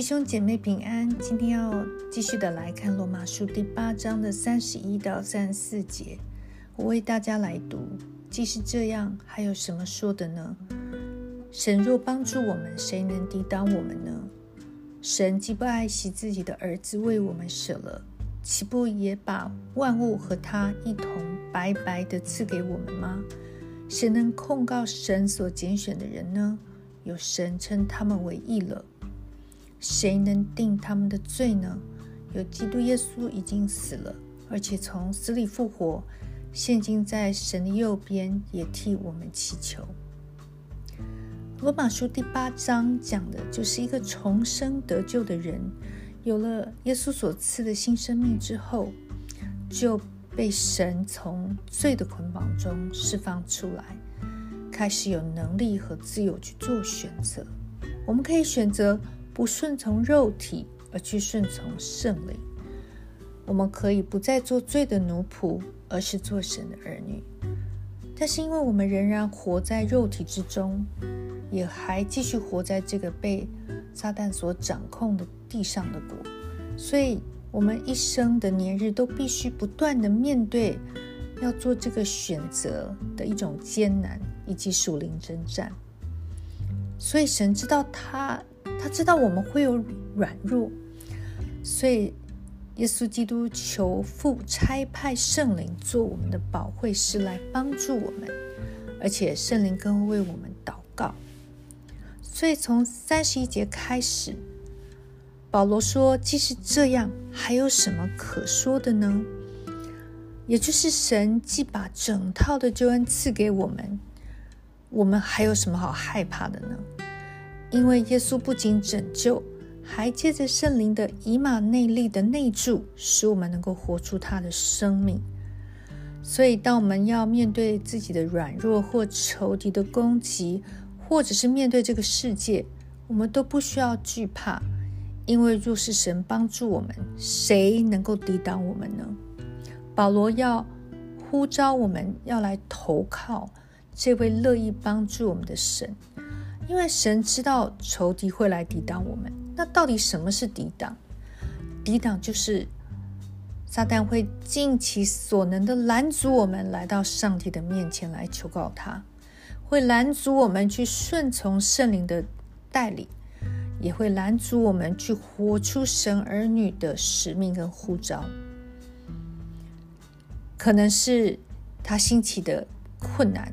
弟兄姐妹平安，今天要继续的来看罗马书第八章的三十一到三十四节。我为大家来读。既是这样，还有什么说的呢？神若帮助我们，谁能抵挡我们呢？神既不爱惜自己的儿子为我们舍了，岂不也把万物和他一同白白的赐给我们吗？谁能控告神所拣选的人呢？有神称他们为义了。谁能定他们的罪呢？有基督耶稣已经死了，而且从死里复活，现今在神的右边，也替我们祈求。罗马书第八章讲的就是一个重生得救的人，有了耶稣所赐的新生命之后，就被神从罪的捆绑中释放出来，开始有能力和自由去做选择。我们可以选择不顺从肉体，而去顺从圣灵。我们可以不再做罪的奴仆，而是做神的儿女。但是，因为我们仍然活在肉体之中。也还继续活在这个被撒旦所掌控的地上的国，所以我们一生的年日都必须不断的面对要做这个选择的一种艰难以及属灵征战。所以神知道他，他知道我们会有软弱，所以耶稣基督求父差派圣灵做我们的保惠师来帮助我们，而且圣灵更会为我们祷告。所以从三十一节开始，保罗说：“即使这样，还有什么可说的呢？也就是神既把整套的救恩赐给我们，我们还有什么好害怕的呢？因为耶稣不仅拯救，还借着圣灵的以马内利的内住，使我们能够活出他的生命。所以，当我们要面对自己的软弱或仇敌的攻击，或者是面对这个世界，我们都不需要惧怕，因为若是神帮助我们，谁能够抵挡我们呢？保罗要呼召我们要来投靠这位乐意帮助我们的神，因为神知道仇敌会来抵挡我们。那到底什么是抵挡？抵挡就是撒旦会尽其所能的拦阻我们来到上帝的面前来求告他。会拦阻我们去顺从圣灵的带领，也会拦阻我们去活出神儿女的使命跟呼召。可能是他兴起的困难，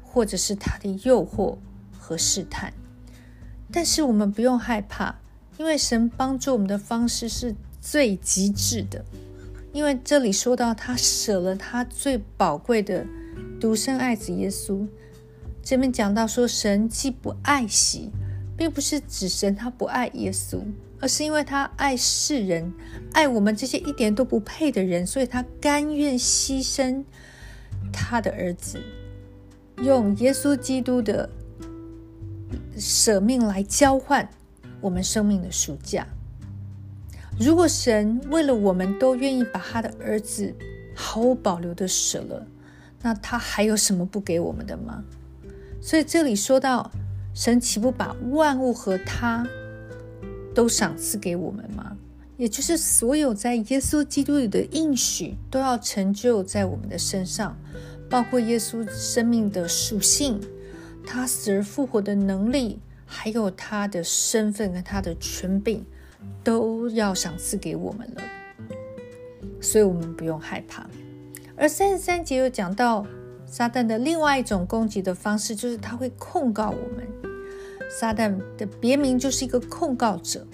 或者是他的诱惑和试探。但是我们不用害怕，因为神帮助我们的方式是最极致的。因为这里说到他舍了他最宝贵的独生爱子耶稣。这边讲到说，神既不爱惜，并不是指神他不爱耶稣，而是因为他爱世人，爱我们这些一点都不配的人，所以他甘愿牺牲他的儿子，用耶稣基督的舍命来交换我们生命的赎价。如果神为了我们都愿意把他的儿子毫无保留的舍了，那他还有什么不给我们的吗？所以这里说到，神岂不把万物和他都赏赐给我们吗？也就是所有在耶稣基督里的应许都要成就在我们的身上，包括耶稣生命的属性，他死而复活的能力，还有他的身份跟他的权柄，都要赏赐给我们了。所以我们不用害怕。而三十三节又讲到。撒旦的另外一种攻击的方式，就是他会控告我们。撒旦的别名就是一个控告者。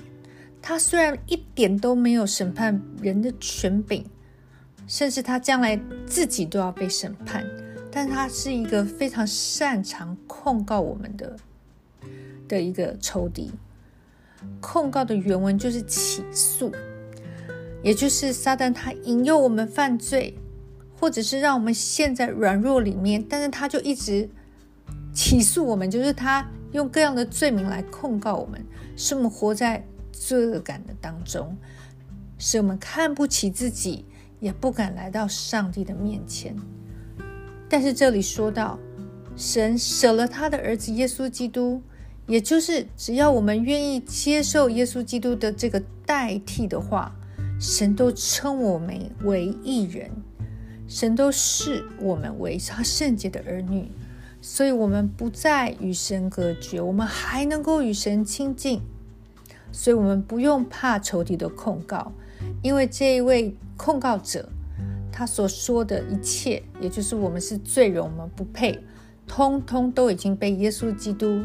他虽然一点都没有审判人的权柄，甚至他将来自己都要被审判，但他是一个非常擅长控告我们的的一个仇敌。控告的原文就是起诉，也就是撒旦他引诱我们犯罪。或者是让我们陷在软弱里面，但是他就一直起诉我们，就是他用各样的罪名来控告我们，使我们活在罪恶感的当中，使我们看不起自己，也不敢来到上帝的面前。但是这里说到，神舍了他的儿子耶稣基督，也就是只要我们愿意接受耶稣基督的这个代替的话，神都称我们为义人，神都视我们为他圣洁的儿女，所以我们不再与神隔绝，我们还能够与神亲近，所以我们不用怕仇敌的控告，因为这一位控告者。他所说的一切，也就是我们是罪人，我们不配，通通都已经被耶稣基督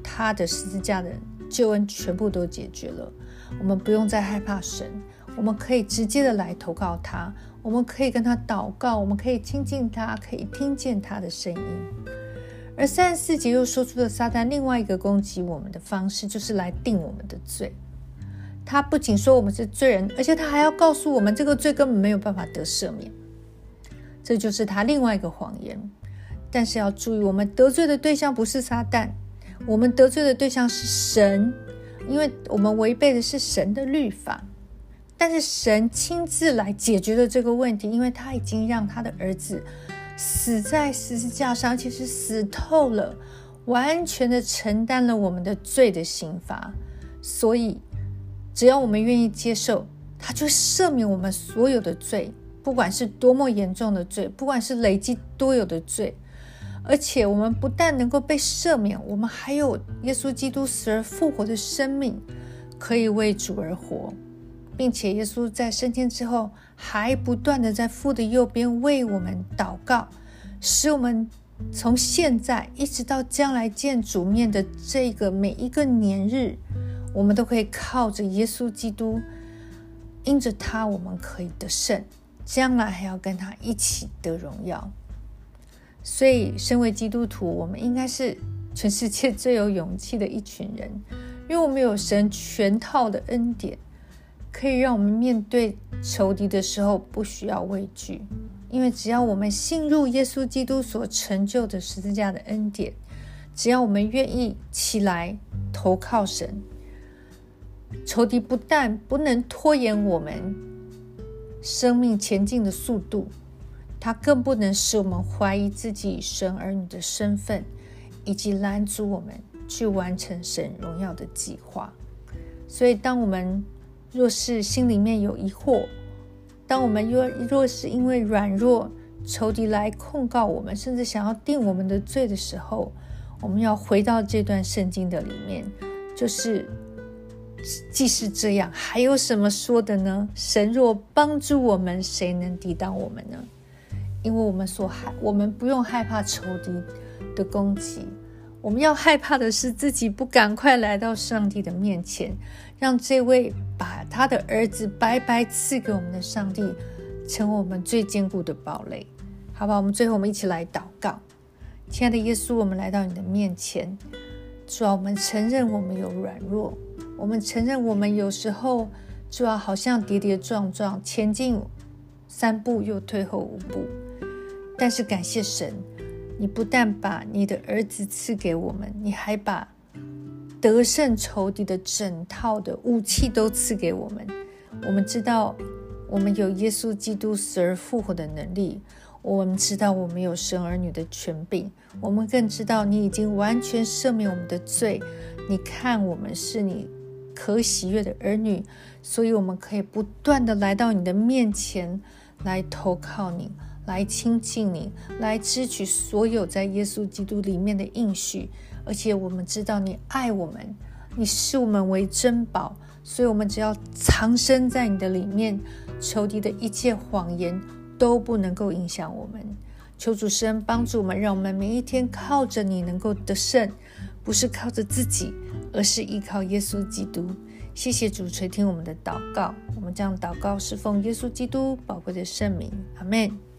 他的十字架的救恩全部都解决了。我们不用再害怕神，我们可以直接的来投靠他，我们可以跟他祷告，我们可以亲近他，可以听见他的声音。而三十四节又说出了撒旦另外一个攻击我们的方式，就是来定我们的罪。他不仅说我们是罪人，而且他还要告诉我们，这个罪根本没有办法得赦免。这就是他另外一个谎言。但是要注意，我们得罪的对象不是撒旦，我们得罪的对象是神，因为我们违背的是神的律法。但是神亲自来解决了这个问题，因为他已经让他的儿子死在十字架上，其实死透了，完全的承担了我们的罪的刑罚，所以。只要我们愿意接受，他就赦免我们所有的罪，不管是多么严重的罪，不管是累积多有的罪，而且我们不但能够被赦免，我们还有耶稣基督死而复活的生命，可以为主而活，并且耶稣在升天之后，还不断的在父的右边为我们祷告，使我们从现在一直到将来见主面的这个每一个年日。我们都可以靠着耶稣基督，因着他，我们可以得胜，将来还要跟他一起得荣耀。所以，身为基督徒，我们应该是全世界最有勇气的一群人，因为我们有神全套的恩典，可以让我们面对仇敌的时候不需要畏惧。因为只要我们信入耶稣基督所成就的十字架的恩典，只要我们愿意起来投靠神。仇敌不但不能拖延我们生命前进的速度，他更不能使我们怀疑自己神儿女的身份，以及拦阻我们去完成神荣耀的计划。所以，当我们若是心里面有疑惑，当我们若若是因为软弱，仇敌来控告我们，甚至想要定我们的罪的时候，我们要回到这段圣经的里面，就是。既是这样，还有什么说的呢？神若帮助我们，谁能抵挡我们呢？因为我们所害，我们不用害怕仇敌的攻击，我们要害怕的是自己不赶快来到上帝的面前，让这位把他的儿子白白赐给我们的上帝，成为我们最坚固的堡垒。好吧，我们最后我们一起来祷告，亲爱的耶稣，我们来到你的面前，主啊，我们承认我们有软弱。我们承认，我们有时候主要好像跌跌撞撞，前进三步又退后五步。但是感谢神，你不但把你的儿子赐给我们，你还把得胜仇敌的整套的武器都赐给我们。我们知道，我们有耶稣基督死而复活的能力。我们知道，我们有生儿女的权柄。我们更知道，你已经完全赦免我们的罪。你看，我们是你。可喜悦的儿女，所以我们可以不断的来到你的面前，来投靠你，来亲近你，来支取所有在耶稣基督里面的应许。而且我们知道你爱我们，你视我们为珍宝，所以我们只要藏身在你的里面，仇敌的一切谎言都不能够影响我们。求主神帮助我们，让我们每一天靠着你能够得胜，不是靠着自己。而是依靠耶稣基督。谢谢主垂听我们的祷告，我们将祷告是奉耶稣基督宝贵的圣名，阿门。